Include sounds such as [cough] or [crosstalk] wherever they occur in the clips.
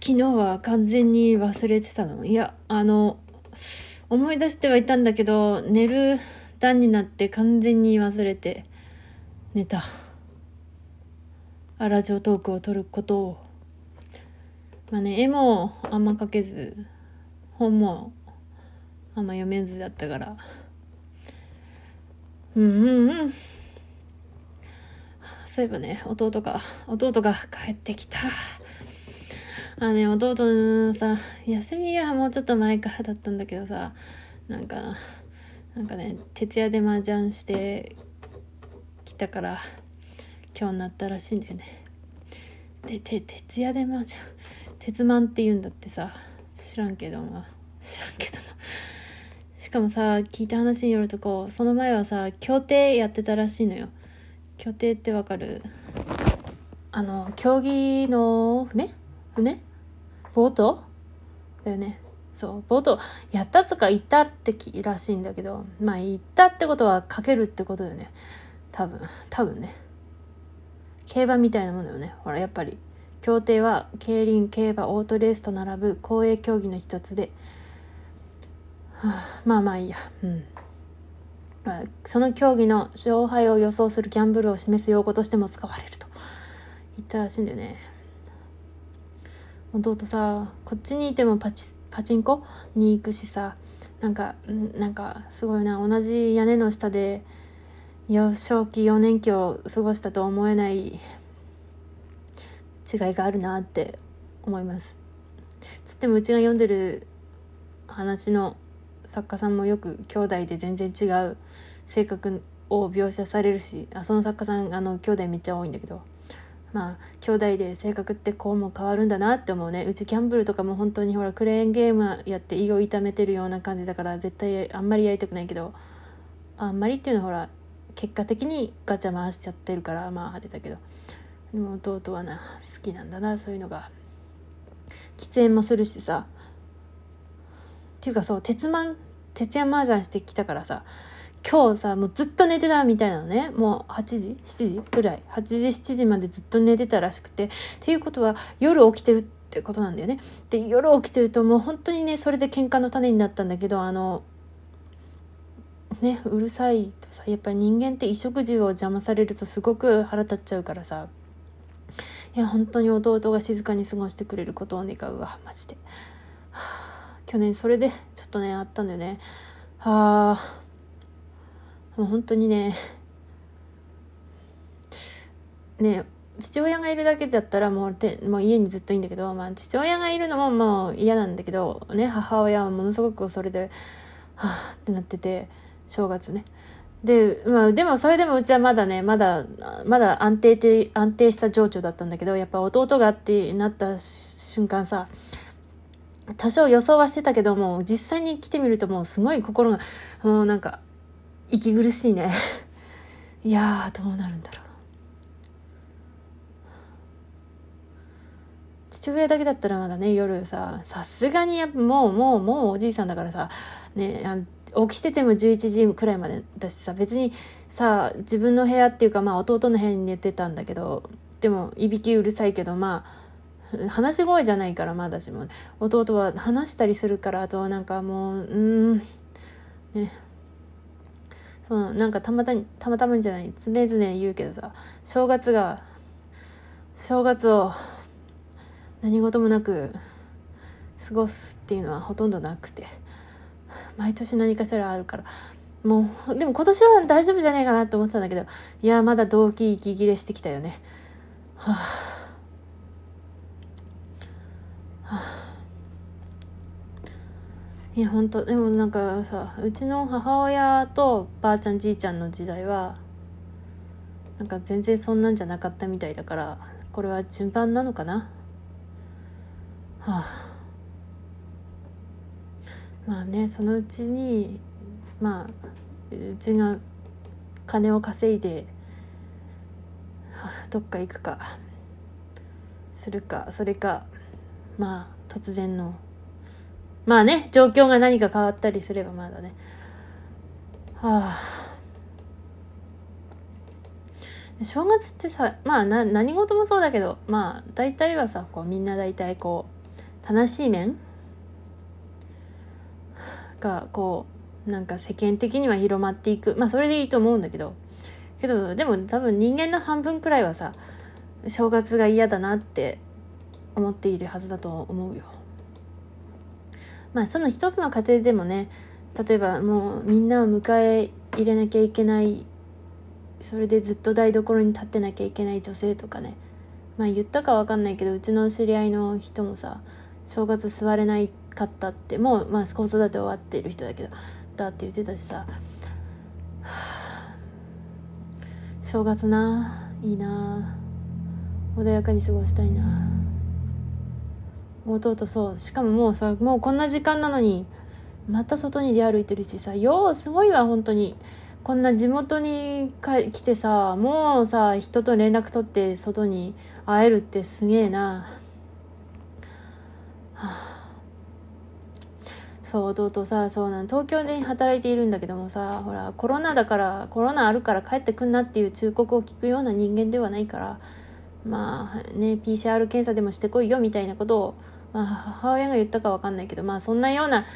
昨日は完全に忘れてたの。いやあの思い出してはいたんだけど寝る段になって完全に忘れて寝た。あラジオトークを撮ることを。まあね絵もあんま描けず本もあんま読めずだったから。うんうんうん。そういえばね弟が弟が帰ってきた。あね弟のさ休みはもうちょっと前からだったんだけどさなんかなんかね徹夜で麻雀してきたから今日になったらしいんだよね。でて徹夜で麻雀鉄マンって言うんだってさ知らんけども知らんけども。しかもさ聞いた話によるとこうその前はさ競艇やってたらしいのよ。競艇ってわかる？あの競技の船？船？ボートだよね。そうボートやったつか行ったってきらしいんだけどまあ行ったってことはかけるってことだよね。多分。多分ね。競馬みたいなもんだよね。ほらやっぱり。競艇は競輪競馬オートレースと並ぶ公営競技の一つで、[sighs] まあまあいいや。うん。その競技の勝敗を予想するギャンブルを示す用語としても使われると。言ったらしいんだよね。弟さこっちにいてもパチパチンコに行くしさなんかなんかすごいな同じ屋根の下で幼少期幼年期を過ごしたと思えない違いがあるなって思います。つってもうちが読んでる話の作家さんもよく兄弟で全然違う性格を描写されるしあその作家さんあの兄弟めっちゃ多いんだけどまあ兄弟で性格ってこうも変わるんだなって思うね。うちギャンブルとかも本当にほらクレーンゲームやって胃を痛めてるような感じだから絶対あんまりやりたくないけどあんまりっていうのはほら結果的にガチャ回しちゃってるからまああれだけど。でも弟はな好きなんだなそういうのが。喫煙もするしさ。っていうかそう鉄マン徹夜麻雀してきたからさ。今日さもうずっと寝てたみたいなのね。もう8時？7時？ぐらい。8時？7時までずっと寝てたらしくて。っていうことは夜起きてるってことなんだよね。で夜起きてるともう本当にねそれで喧嘩の種になったんだけどあのねうるさいとさやっぱり人間って衣食住を邪魔されるとすごく腹立っちゃうからさ。いや本当に弟が静かに過ごしてくれることを願うわ。マジで、はあ、去年それでちょっとねあったんだよね。はあ。もう本当にね。[laughs] ね父親がいるだけだったらもうてもう家にずっといいんだけど、まあ、父親がいるのももう嫌なんだけど、ね、母親はものすごくそれではあってなってて正月ね。で,、まあ、でもそれでもうちはまだねまだまだ安定て安定した情緒だったんだけどやっぱ弟がってなった瞬間さ多少予想はしてたけども実際に来てみるともうすごい心がもうなんか息苦しいね。[laughs] いやどうなるんだろう。父親だけだったらまだね夜ささすがにやっぱもうもうもうおじいさんだからさね起きてても11時くらいまでだしさ別にさ自分の部屋っていうかまあ弟の部屋に寝てたんだけどでもいびきうるさいけどまあ話し声じゃないからまだしも弟は話したりするからあとなんかもううんね。そうなんかたまたたまたまじゃない常々言うけどさ正月が正月を何事もなく過ごすっていうのはほとんどなくて毎年何かしらあるから。もうでも今年は大丈夫じゃないかなと思ってたんだけどいやまだ動機息切れしてきたよね、はあ。いや本当でもなんかさうちの母親とばあちゃんじいちゃんの時代はなんか全然そんなんじゃなかったみたいだからこれは順番なのかな？はあ。まあねそのうちにまあうちが金を稼いで、はあ、どっか行くかするかそれかまあ突然のまあね、状況が何か変わったりすればまだね。はあ。正月ってさ、まあな何事もそうだけど、まあ大体はさ、こうみんな大体こう、悲しい面がこうなんか世間的には広まっていくまあそれでいいと思うんだけどけどでも多分人間の半分くらいはさ正月が嫌だなって思っているはずだと思うよ。まあその一つの家庭でもね例えばもうみんなを迎え入れなきゃいけないそれでずっと台所に立ってなきゃいけない女性とかねまあ言ったか分かんないけどうちの知り合いの人もさ正月座れないかったってもうまあ子育て終わってる人だけどだって言ってたしさ、[sighs] 正月ないいな穏やかに過ごしたいな。弟そうしかももうさもうこんな時間なのにまた外に出歩いてるしさようすごいわ本当に。こんな地元に来てさもうさ人と連絡取って外に会えるってすげえな、はあ、そう弟さそうなん東京で働いているんだけどもさほらコロナだからコロナあるから帰ってくんなっていう忠告を聞くような人間ではないからまあね PCR 検査でもしてこいよみたいなことを、まあ、母親が言ったか分かんないけどまあそんなような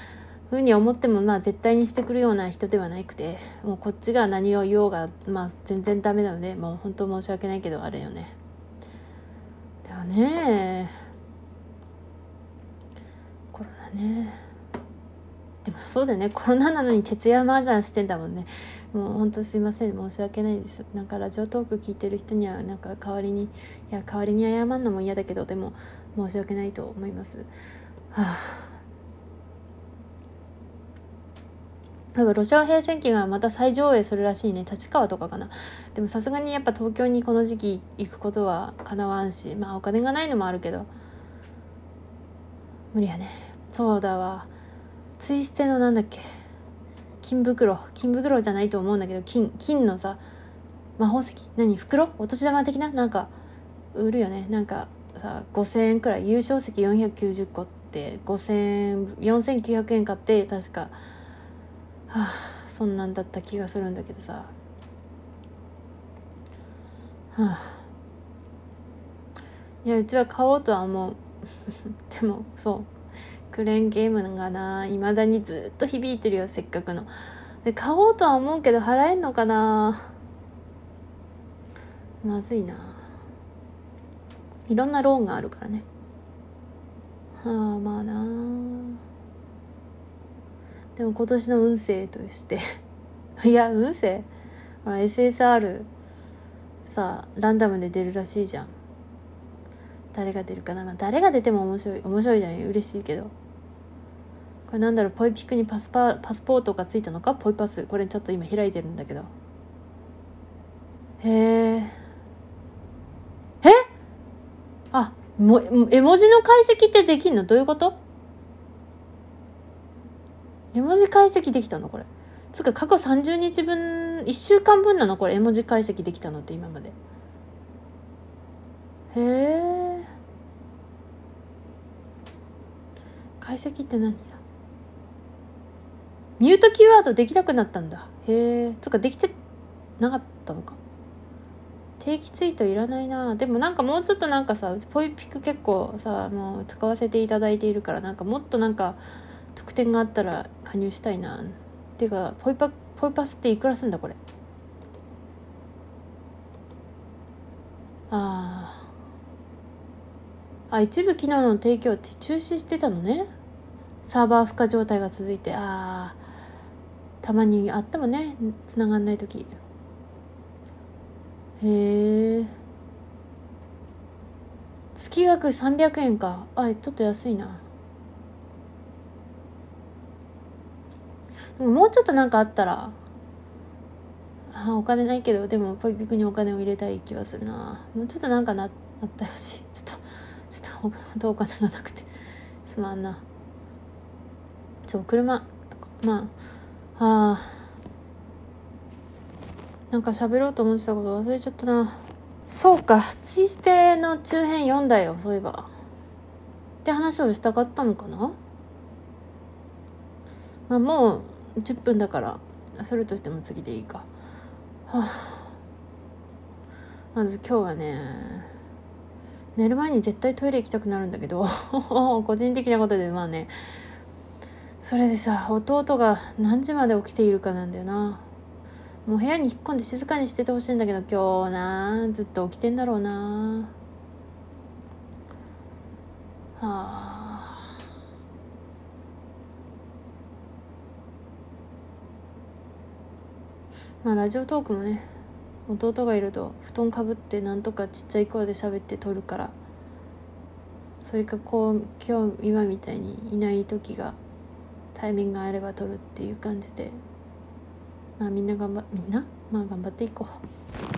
ふうに思ってもまあ絶対にしてくるような人ではなくてもうこっちが何を言おうがまあ全然ダメなのでもう本当申し訳ないけどあれよね。でもね。コロナね。でもそうだよね。コロナなのに徹夜麻雀してんだもんね。もう本当すいません申し訳ないです。なんかラジオトーク聞いてる人にはなんか代わりにいや代わりに謝るのも嫌だけどでも申し訳ないと思います。はあ。多分ロシア平戦記がまた再上映するらしいね。立川とかかな。でもさすがにやっぱ東京にこの時期行くことはかなわんしまあお金がないのもあるけど。無理やね。そうだわ。ツイステのなんだっけ。金袋金袋じゃないと思うんだけど金金のさ魔法石？何？袋？お年玉的な？なんか売るよね。なんかさ5000円くらい。優勝石490個って5000円4900円買って確かはあそんなんだった気がするんだけどさ。はあ。いやうちは買おうとは思う。[laughs] でもそう。クレーンゲームがないまだにずっと響いてるよせっかくの。で買おうとは思うけど払えんのかな。まずいな。いろんなローンがあるからね。はあまあな。でも今年の運勢として。[laughs] いや運勢？ほら SSR さランダムで出るらしいじゃん。誰が出るかな、まあ、誰が出ても面白い面白いじゃん。嬉しいけど。これなんだろう。ポイピックにパスパパスポートがついたのか？ポイパス。これちょっと今開いてるんだけど。へええ？あも絵文字の解析ってできんの？どういうこと？絵文字解析できたの？これ。つうか過去30日分1週間分なの？これ。絵文字解析できたのって今まで。へえ解析って何だ？ミュートキーワードできなくなったんだ。へえつうかできてなかったのか。定期ツイートいらないな。でもなんかもうちょっとなんかさうちポイピク結構さもう使わせていただいているからなんかもっとなんか特典があったら加入したいな。っていうかポイパポイパスっていくらすんだこれ？あああ一部機能の提供って中止してたのね。サーバー負荷状態が続いてあたまにあったもんね。繋がんない時。へえ月額300円か。あちょっと安いな。でももうちょっとなんかあったらあお金ないけどでもポイピクにお金を入れたい気はするな。もうちょっとなんかななったよしちょっとちょっと当お金がなくてすまんな。そう車。まああなんか喋ろうと思ってたこと忘れちゃったな。そうか。ツイステの中編読んだよそういえば。って話をしたかったのかな。まあもう10分だからそれとしても次でいいか。はあ。まず今日はね寝る前に絶対トイレ行きたくなるんだけど [laughs] 個人的なことでまあね。それでさ弟が何時まで起きているかなんだよな。もう部屋に引っ込んで静かにしててほしいんだけど今日なずっと起きてんだろうな。はあ。まあラジオトークもね弟がいると布団かぶってなんとかちっちゃい声で喋って撮るからそれかこう今日今みたいにいない時がタイミングがあれば撮るっていう感じでまあみんな頑張みんな？まあ頑張っていこう。